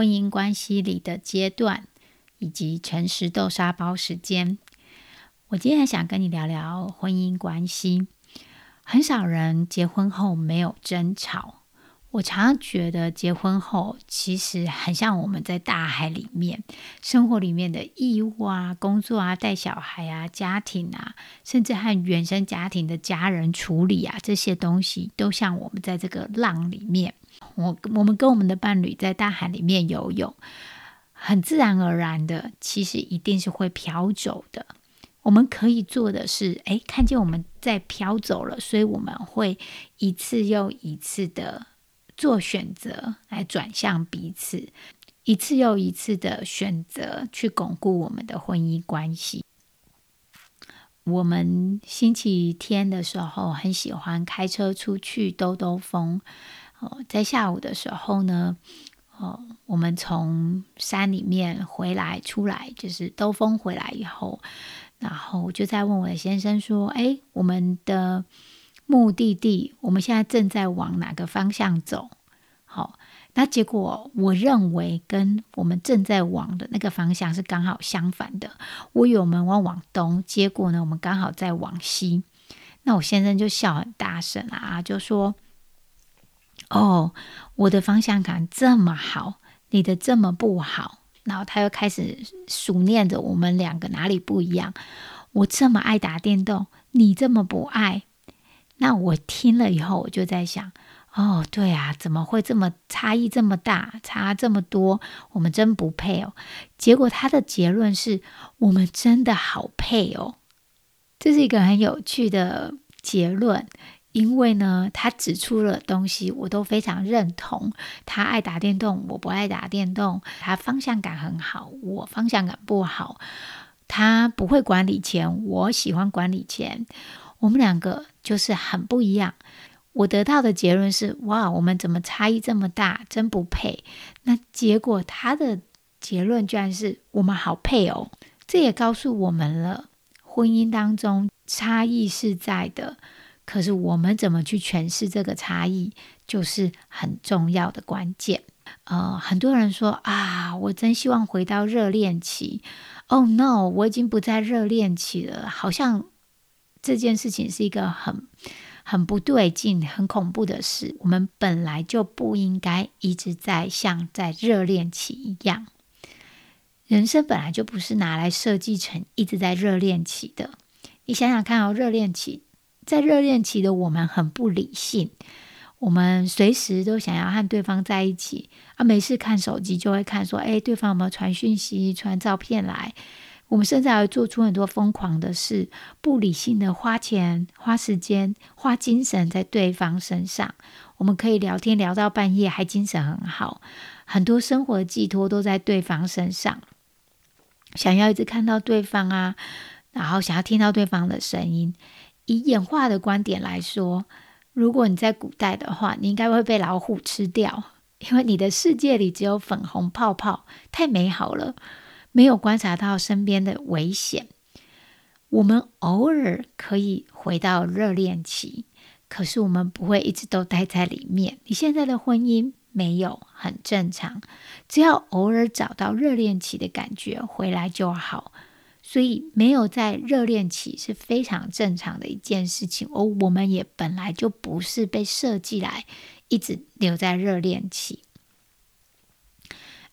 婚姻关系里的阶段以及诚实豆沙包时间。我今天想跟你聊聊婚姻关系。很少人结婚后没有争吵。我常常觉得结婚后其实很像我们在大海里面生活里面的义务啊、工作啊、带小孩啊、家庭啊，甚至和原生家庭的家人处理啊，这些东西都像我们在这个浪里面。我我们跟我们的伴侣在大海里面游泳，很自然而然的，其实一定是会飘走的。我们可以做的是，哎，看见我们在飘走了，所以我们会一次又一次的做选择来转向彼此，一次又一次的选择去巩固我们的婚姻关系。我们星期天的时候很喜欢开车出去兜兜风。哦，在下午的时候呢，哦，我们从山里面回来出来，就是兜风回来以后。然后就在问我的先生说：“哎，我们的目的地，我们现在正在往哪个方向走？”好，那结果我认为跟我们正在往的那个方向是刚好相反的。我以为我们往往东，结果呢，我们刚好在往西。那我先生就笑很大声啊，就说：“哦，我的方向感这么好，你的这么不好。”然后他又开始数念着我们两个哪里不一样。我这么爱打电动，你这么不爱。那我听了以后，我就在想：哦，对啊，怎么会这么差异这么大，差这么多？我们真不配哦。结果他的结论是我们真的好配哦。这是一个很有趣的结论。因为呢，他指出了东西，我都非常认同。他爱打电动，我不爱打电动。他方向感很好，我方向感不好。他不会管理钱，我喜欢管理钱。我们两个就是很不一样。我得到的结论是：哇，我们怎么差异这么大？真不配。那结果他的结论居然是我们好配哦。这也告诉我们了，婚姻当中差异是在的。可是我们怎么去诠释这个差异，就是很重要的关键。呃，很多人说啊，我真希望回到热恋期。Oh no，我已经不在热恋期了，好像这件事情是一个很很不对劲、很恐怖的事。我们本来就不应该一直在像在热恋期一样，人生本来就不是拿来设计成一直在热恋期的。你想想看哦，热恋期。在热恋期的我们很不理性，我们随时都想要和对方在一起啊，没事看手机就会看说，哎，对方有没有传讯息、传照片来？我们甚至还会做出很多疯狂的事，不理性的花钱、花时间、花精神在对方身上。我们可以聊天聊到半夜，还精神很好，很多生活的寄托都在对方身上，想要一直看到对方啊，然后想要听到对方的声音。以演化的观点来说，如果你在古代的话，你应该会被老虎吃掉，因为你的世界里只有粉红泡泡，太美好了，没有观察到身边的危险。我们偶尔可以回到热恋期，可是我们不会一直都待在里面。你现在的婚姻没有很正常，只要偶尔找到热恋期的感觉回来就好。所以没有在热恋期是非常正常的一件事情，而我们也本来就不是被设计来一直留在热恋期。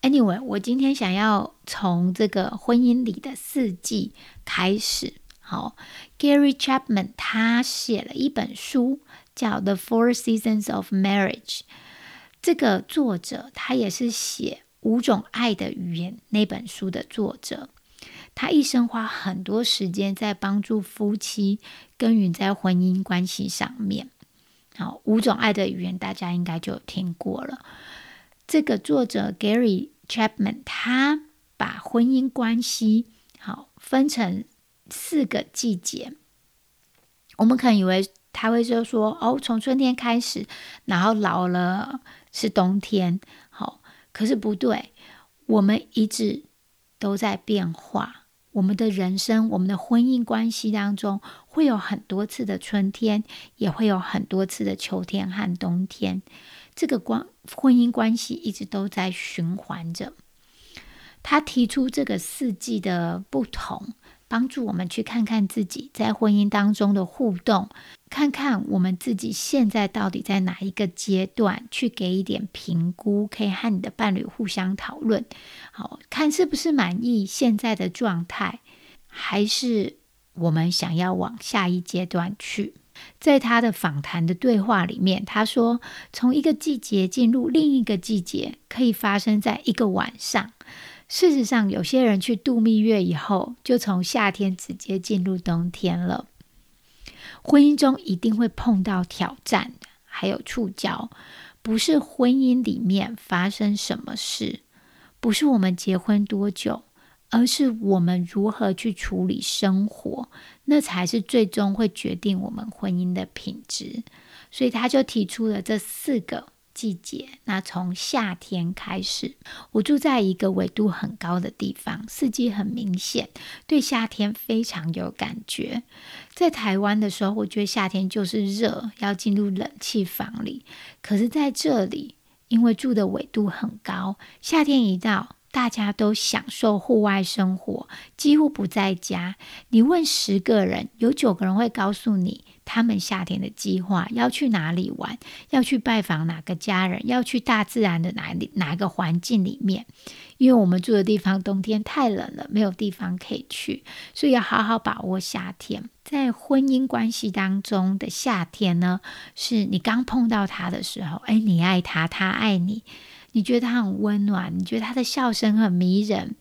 Anyway，我今天想要从这个婚姻里的四季开始。好，Gary Chapman 他写了一本书叫《The Four Seasons of Marriage》，这个作者他也是写《五种爱的语言》那本书的作者。他一生花很多时间在帮助夫妻耕耘在婚姻关系上面。好，五种爱的语言大家应该就有听过了。这个作者 Gary Chapman 他把婚姻关系好分成四个季节。我们可能以为他会就说哦，从春天开始，然后老了是冬天，好，可是不对，我们一直都在变化。我们的人生，我们的婚姻关系当中，会有很多次的春天，也会有很多次的秋天和冬天。这个关婚姻关系一直都在循环着。他提出这个四季的不同。帮助我们去看看自己在婚姻当中的互动，看看我们自己现在到底在哪一个阶段，去给一点评估，可以和你的伴侣互相讨论，好看是不是满意现在的状态，还是我们想要往下一阶段去。在他的访谈的对话里面，他说，从一个季节进入另一个季节，可以发生在一个晚上。事实上，有些人去度蜜月以后，就从夏天直接进入冬天了。婚姻中一定会碰到挑战，还有触礁。不是婚姻里面发生什么事，不是我们结婚多久，而是我们如何去处理生活，那才是最终会决定我们婚姻的品质。所以他就提出了这四个。季节，那从夏天开始，我住在一个纬度很高的地方，四季很明显，对夏天非常有感觉。在台湾的时候，我觉得夏天就是热，要进入冷气房里。可是在这里，因为住的纬度很高，夏天一到，大家都享受户外生活，几乎不在家。你问十个人，有九个人会告诉你。他们夏天的计划要去哪里玩？要去拜访哪个家人？要去大自然的哪里哪个环境里面？因为我们住的地方冬天太冷了，没有地方可以去，所以要好好把握夏天。在婚姻关系当中的夏天呢，是你刚碰到他的时候，哎，你爱他，他爱你，你觉得他很温暖，你觉得他的笑声很迷人。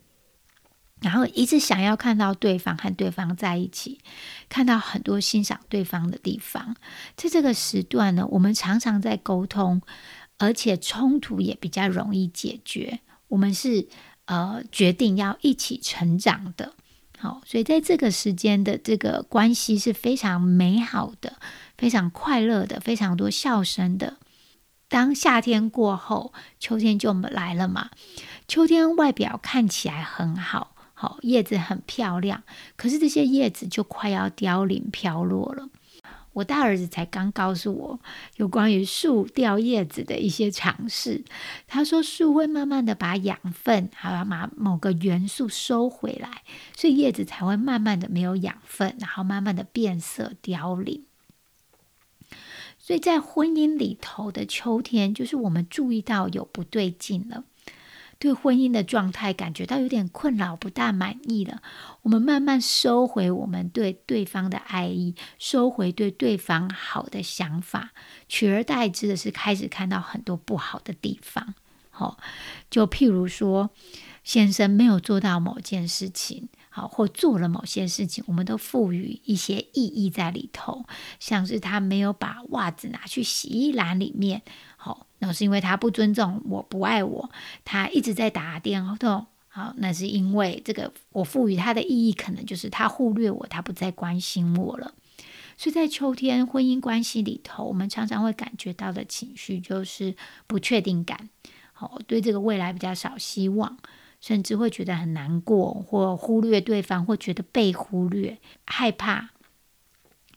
然后一直想要看到对方和对方在一起，看到很多欣赏对方的地方。在这个时段呢，我们常常在沟通，而且冲突也比较容易解决。我们是呃决定要一起成长的，好，所以在这个时间的这个关系是非常美好的，非常快乐的，非常多笑声的。当夏天过后，秋天就来了嘛。秋天外表看起来很好。好，叶子很漂亮，可是这些叶子就快要凋零飘落了。我大儿子才刚告诉我有关于树掉叶子的一些常识。他说，树会慢慢的把养分还有把某个元素收回来，所以叶子才会慢慢的没有养分，然后慢慢的变色凋零。所以在婚姻里头的秋天，就是我们注意到有不对劲了。对婚姻的状态感觉到有点困扰，不大满意了。我们慢慢收回我们对对方的爱意，收回对对方好的想法，取而代之的是开始看到很多不好的地方。好，就譬如说，先生没有做到某件事情，好，或做了某些事情，我们都赋予一些意义在里头，像是他没有把袜子拿去洗衣篮里面，好。那是因为他不尊重我，不爱我，他一直在打电话。好，那是因为这个我赋予他的意义，可能就是他忽略我，他不再关心我了。所以在秋天婚姻关系里头，我们常常会感觉到的情绪就是不确定感，好，对这个未来比较少希望，甚至会觉得很难过，或忽略对方，或觉得被忽略，害怕、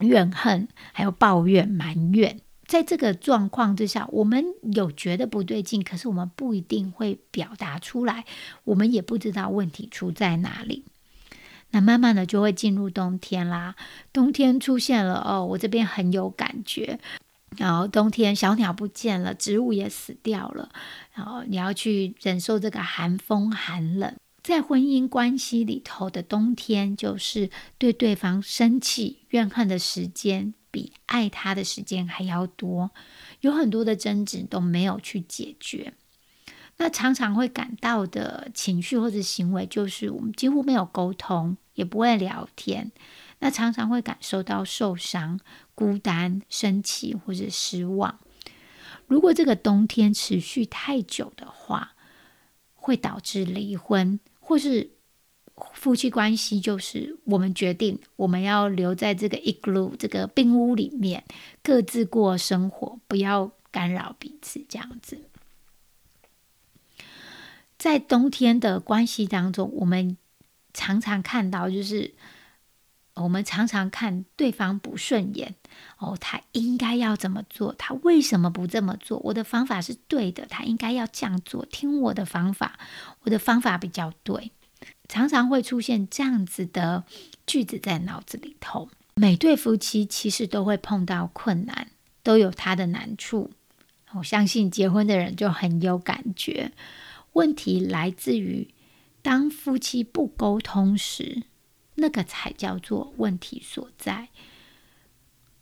怨恨，还有抱怨、埋怨。在这个状况之下，我们有觉得不对劲，可是我们不一定会表达出来，我们也不知道问题出在哪里。那慢慢的就会进入冬天啦，冬天出现了哦，我这边很有感觉。然后冬天小鸟不见了，植物也死掉了，然后你要去忍受这个寒风寒冷。在婚姻关系里头的冬天，就是对对方生气怨恨的时间。比爱他的时间还要多，有很多的争执都没有去解决。那常常会感到的情绪或者行为，就是我们几乎没有沟通，也不会聊天。那常常会感受到受伤、孤单、生气或者失望。如果这个冬天持续太久的话，会导致离婚，或是夫妻关系就是我们决定我们要留在这个 igloo 这个冰屋里面，各自过生活，不要干扰彼此，这样子。在冬天的关系当中，我们常常看到，就是我们常常看对方不顺眼哦，他应该要怎么做？他为什么不这么做？我的方法是对的，他应该要这样做，听我的方法，我的方法比较对。常常会出现这样子的句子在脑子里头。每对夫妻其实都会碰到困难，都有他的难处。我相信结婚的人就很有感觉。问题来自于，当夫妻不沟通时，那个才叫做问题所在。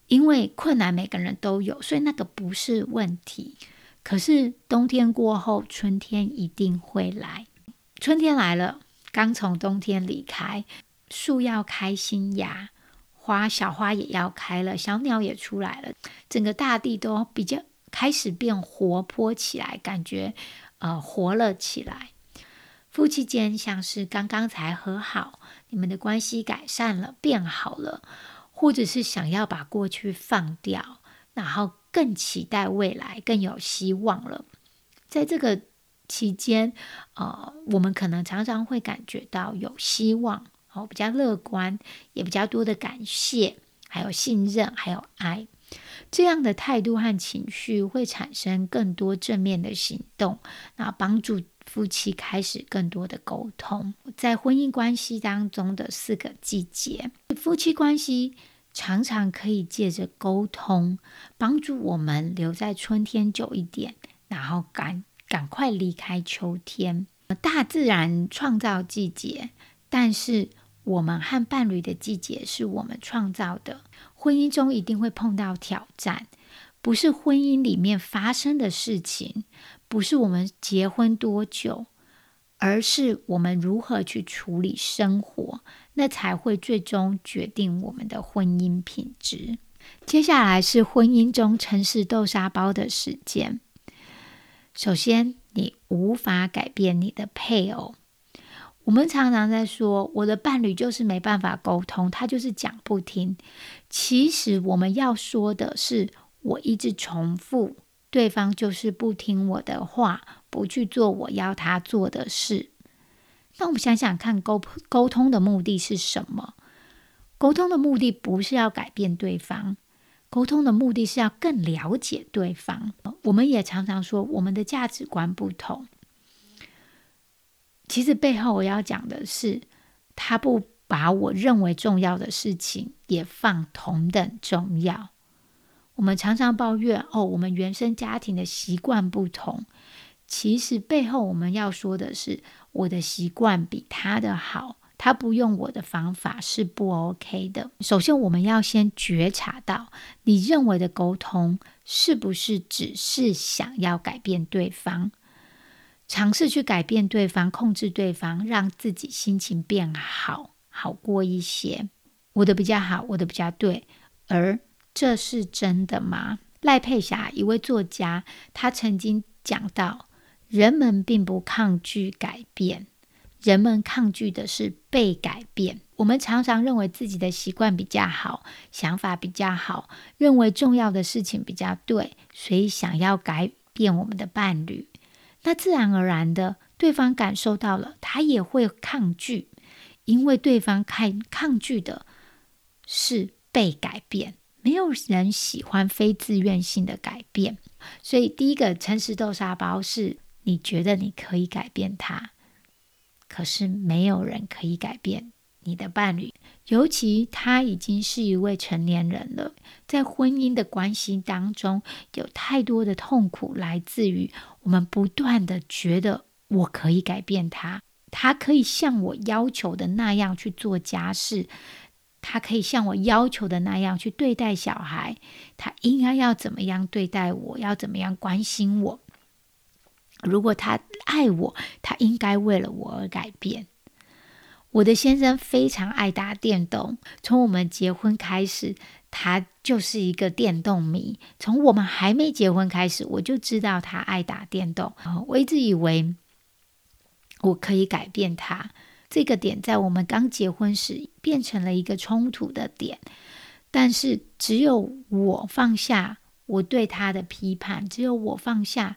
因为困难每个人都有，所以那个不是问题。可是冬天过后，春天一定会来。春天来了，刚从冬天离开，树要开新芽，花小花也要开了，小鸟也出来了，整个大地都比较开始变活泼起来，感觉。呃，活了起来。夫妻间像是刚刚才和好，你们的关系改善了，变好了，或者是想要把过去放掉，然后更期待未来，更有希望了。在这个期间，呃，我们可能常常会感觉到有希望，哦，比较乐观，也比较多的感谢，还有信任，还有爱。这样的态度和情绪会产生更多正面的行动，那帮助夫妻开始更多的沟通。在婚姻关系当中的四个季节，夫妻关系常常可以借着沟通，帮助我们留在春天久一点，然后赶赶快离开秋天。大自然创造季节，但是。我们和伴侣的季节是我们创造的。婚姻中一定会碰到挑战，不是婚姻里面发生的事情，不是我们结婚多久，而是我们如何去处理生活，那才会最终决定我们的婚姻品质。接下来是婚姻中诚实豆沙包的时间。首先，你无法改变你的配偶。我们常常在说，我的伴侣就是没办法沟通，他就是讲不听。其实我们要说的是，我一直重复，对方就是不听我的话，不去做我要他做的事。那我们想想看，沟沟通的目的是什么？沟通的目的不是要改变对方，沟通的目的是要更了解对方。我们也常常说，我们的价值观不同。其实背后我要讲的是，他不把我认为重要的事情也放同等重要。我们常常抱怨哦，我们原生家庭的习惯不同。其实背后我们要说的是，我的习惯比他的好，他不用我的方法是不 OK 的。首先，我们要先觉察到，你认为的沟通是不是只是想要改变对方？尝试去改变对方，控制对方，让自己心情变好，好过一些。我的比较好，我的比较对，而这是真的吗？赖佩霞一位作家，他曾经讲到，人们并不抗拒改变，人们抗拒的是被改变。我们常常认为自己的习惯比较好，想法比较好，认为重要的事情比较对，所以想要改变我们的伴侣。那自然而然的，对方感受到了，他也会抗拒，因为对方抗抗拒的是被改变。没有人喜欢非自愿性的改变，所以第一个诚实豆沙包是你觉得你可以改变他，可是没有人可以改变。你的伴侣，尤其他已经是一位成年人了，在婚姻的关系当中，有太多的痛苦来自于我们不断的觉得我可以改变他，他可以像我要求的那样去做家事，他可以像我要求的那样去对待小孩，他应该要怎么样对待我，要怎么样关心我。如果他爱我，他应该为了我而改变。我的先生非常爱打电动，从我们结婚开始，他就是一个电动迷。从我们还没结婚开始，我就知道他爱打电动。我一直以为我可以改变他。这个点在我们刚结婚时变成了一个冲突的点，但是只有我放下我对他的批判，只有我放下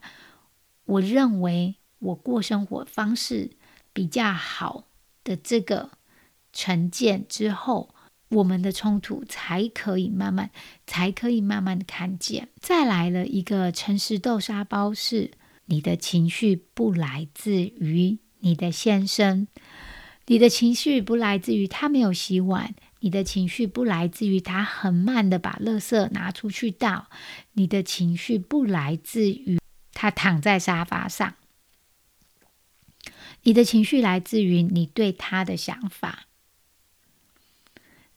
我认为我过生活方式比较好的这个成见之后。我们的冲突才可以慢慢，才可以慢慢的看见。再来了一个诚实豆沙包，是你的情绪不来自于你的先生，你的情绪不来自于他没有洗碗，你的情绪不来自于他很慢的把垃圾拿出去倒，你的情绪不来自于他躺在沙发上，你的情绪来自于你对他的想法。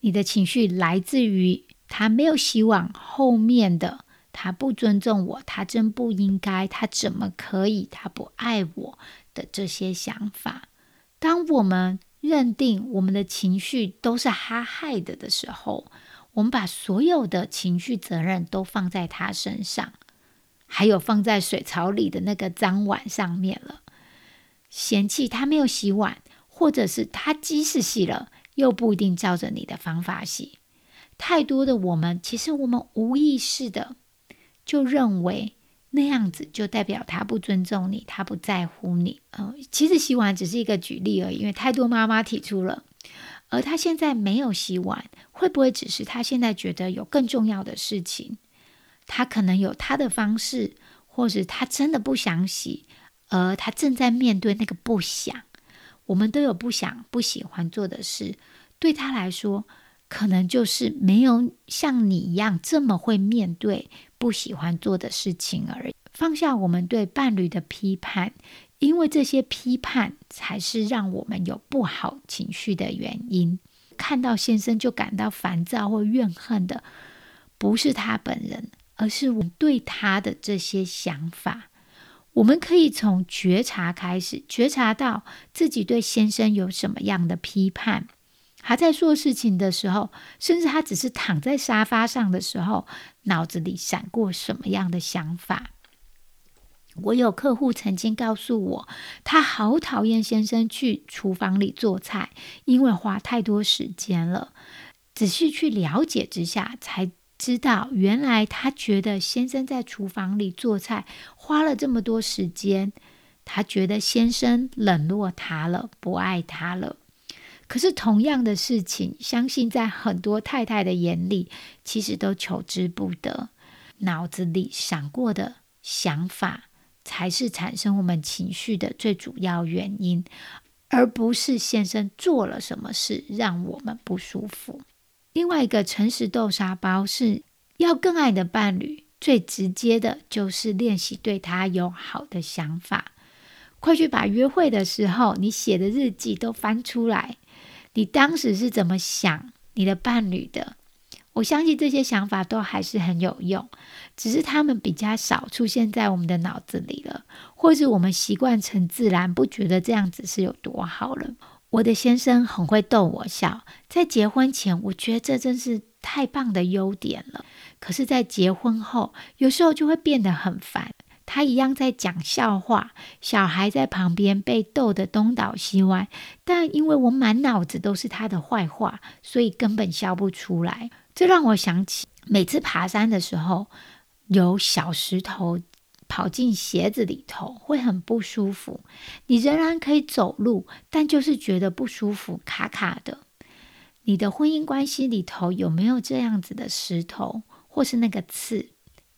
你的情绪来自于他没有希望，后面的他不尊重我，他真不应该，他怎么可以，他不爱我的这些想法。当我们认定我们的情绪都是他害的的时候，我们把所有的情绪责任都放在他身上，还有放在水槽里的那个脏碗上面了。嫌弃他没有洗碗，或者是他即使洗了。又不一定照着你的方法洗，太多的我们其实我们无意识的就认为那样子就代表他不尊重你，他不在乎你。嗯，其实洗碗只是一个举例而已，因为太多妈妈提出了，而他现在没有洗碗，会不会只是他现在觉得有更重要的事情？他可能有他的方式，或是他真的不想洗，而他正在面对那个不想。我们都有不想、不喜欢做的事，对他来说，可能就是没有像你一样这么会面对不喜欢做的事情而已。放下我们对伴侣的批判，因为这些批判才是让我们有不好情绪的原因。看到先生就感到烦躁或怨恨的，不是他本人，而是我对他的这些想法。我们可以从觉察开始，觉察到自己对先生有什么样的批判。他在做事情的时候，甚至他只是躺在沙发上的时候，脑子里闪过什么样的想法？我有客户曾经告诉我，他好讨厌先生去厨房里做菜，因为花太多时间了。仔细去了解之下，才。知道原来他觉得先生在厨房里做菜花了这么多时间，他觉得先生冷落他了，不爱他了。可是同样的事情，相信在很多太太的眼里，其实都求之不得。脑子里闪过的想法，才是产生我们情绪的最主要原因，而不是先生做了什么事让我们不舒服。另外一个诚实豆沙包是要更爱的伴侣，最直接的就是练习对他有好的想法。快去把约会的时候你写的日记都翻出来，你当时是怎么想你的伴侣的？我相信这些想法都还是很有用，只是他们比较少出现在我们的脑子里了，或是我们习惯成自然，不觉得这样子是有多好了。我的先生很会逗我笑，在结婚前，我觉得这真是太棒的优点了。可是，在结婚后，有时候就会变得很烦。他一样在讲笑话，小孩在旁边被逗得东倒西歪，但因为我满脑子都是他的坏话，所以根本笑不出来。这让我想起每次爬山的时候，有小石头。跑进鞋子里头会很不舒服。你仍然可以走路，但就是觉得不舒服，卡卡的。你的婚姻关系里头有没有这样子的石头，或是那个刺？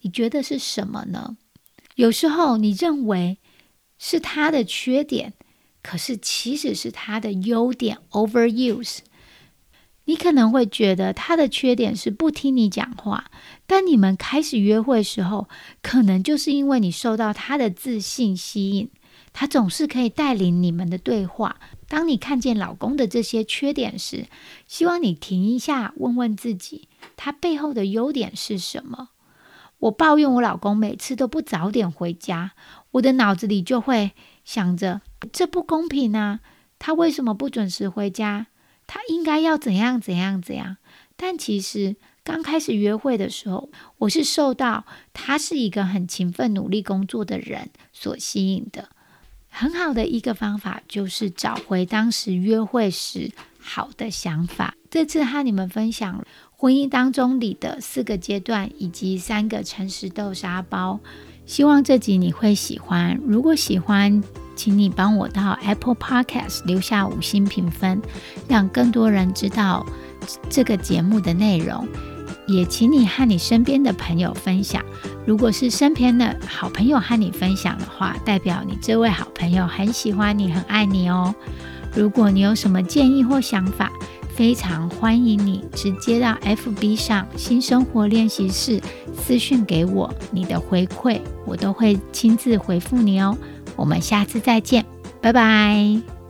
你觉得是什么呢？有时候你认为是他的缺点，可是其实是他的优点。Overuse。你可能会觉得他的缺点是不听你讲话，但你们开始约会时候，可能就是因为你受到他的自信吸引，他总是可以带领你们的对话。当你看见老公的这些缺点时，希望你停一下，问问自己，他背后的优点是什么？我抱怨我老公每次都不早点回家，我的脑子里就会想着，这不公平啊！他为什么不准时回家？他应该要怎样怎样怎样，但其实刚开始约会的时候，我是受到他是一个很勤奋、努力工作的人所吸引的。很好的一个方法就是找回当时约会时好的想法。这次和你们分享婚姻当中里的四个阶段以及三个诚实豆沙包，希望这集你会喜欢。如果喜欢，请你帮我到 Apple Podcast 留下五星评分，让更多人知道这个节目的内容。也请你和你身边的朋友分享。如果是身边的好朋友和你分享的话，代表你这位好朋友很喜欢你，很爱你哦。如果你有什么建议或想法，非常欢迎你直接到 FB 上新生活练习室私讯给我你的回馈，我都会亲自回复你哦。我们下次再见，拜拜。